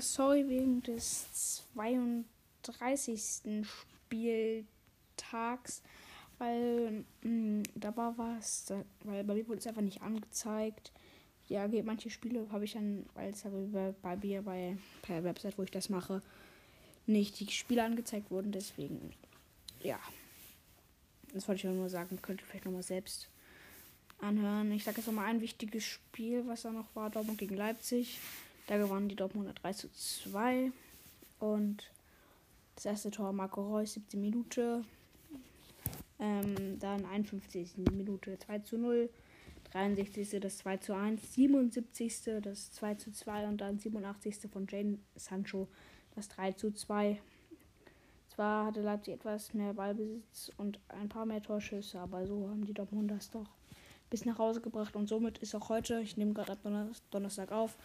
sorry wegen des 32. Spieltags, weil mh, mm, da war was, da, weil bei mir wurde es einfach nicht angezeigt. Ja, manche Spiele habe ich dann, weil es bei, bei mir bei per Website, wo ich das mache, nicht die Spiele angezeigt wurden. Deswegen, ja. Das wollte ich nur sagen. Könnt ihr vielleicht nochmal selbst anhören. Ich sage jetzt nochmal ein wichtiges Spiel, was da noch war. Dortmund gegen Leipzig. Da gewannen die Dortmunder 3 zu 2. Und das erste Tor Marco Reus, 17 Minute. Ähm, dann 51. Minute 2 zu 0. 63. das 2 zu 1. 77. das 2 zu 2. Und dann 87. von Jane Sancho das 3 zu 2. Zwar hatte Leipzig etwas mehr Ballbesitz und ein paar mehr Torschüsse, aber so haben die Dortmunder das doch bis nach Hause gebracht. Und somit ist auch heute, ich nehme gerade ab Donnerstag auf,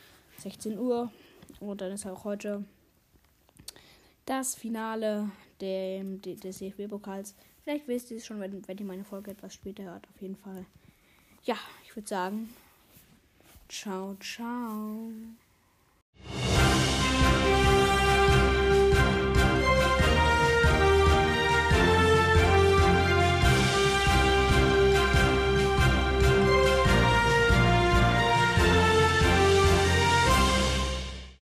16 Uhr. Und dann ist auch heute das Finale der, des CFB-Pokals. Vielleicht wisst ihr es schon, wenn, wenn ihr meine Folge etwas später hört. Auf jeden Fall. Ja, ich würde sagen, ciao, ciao.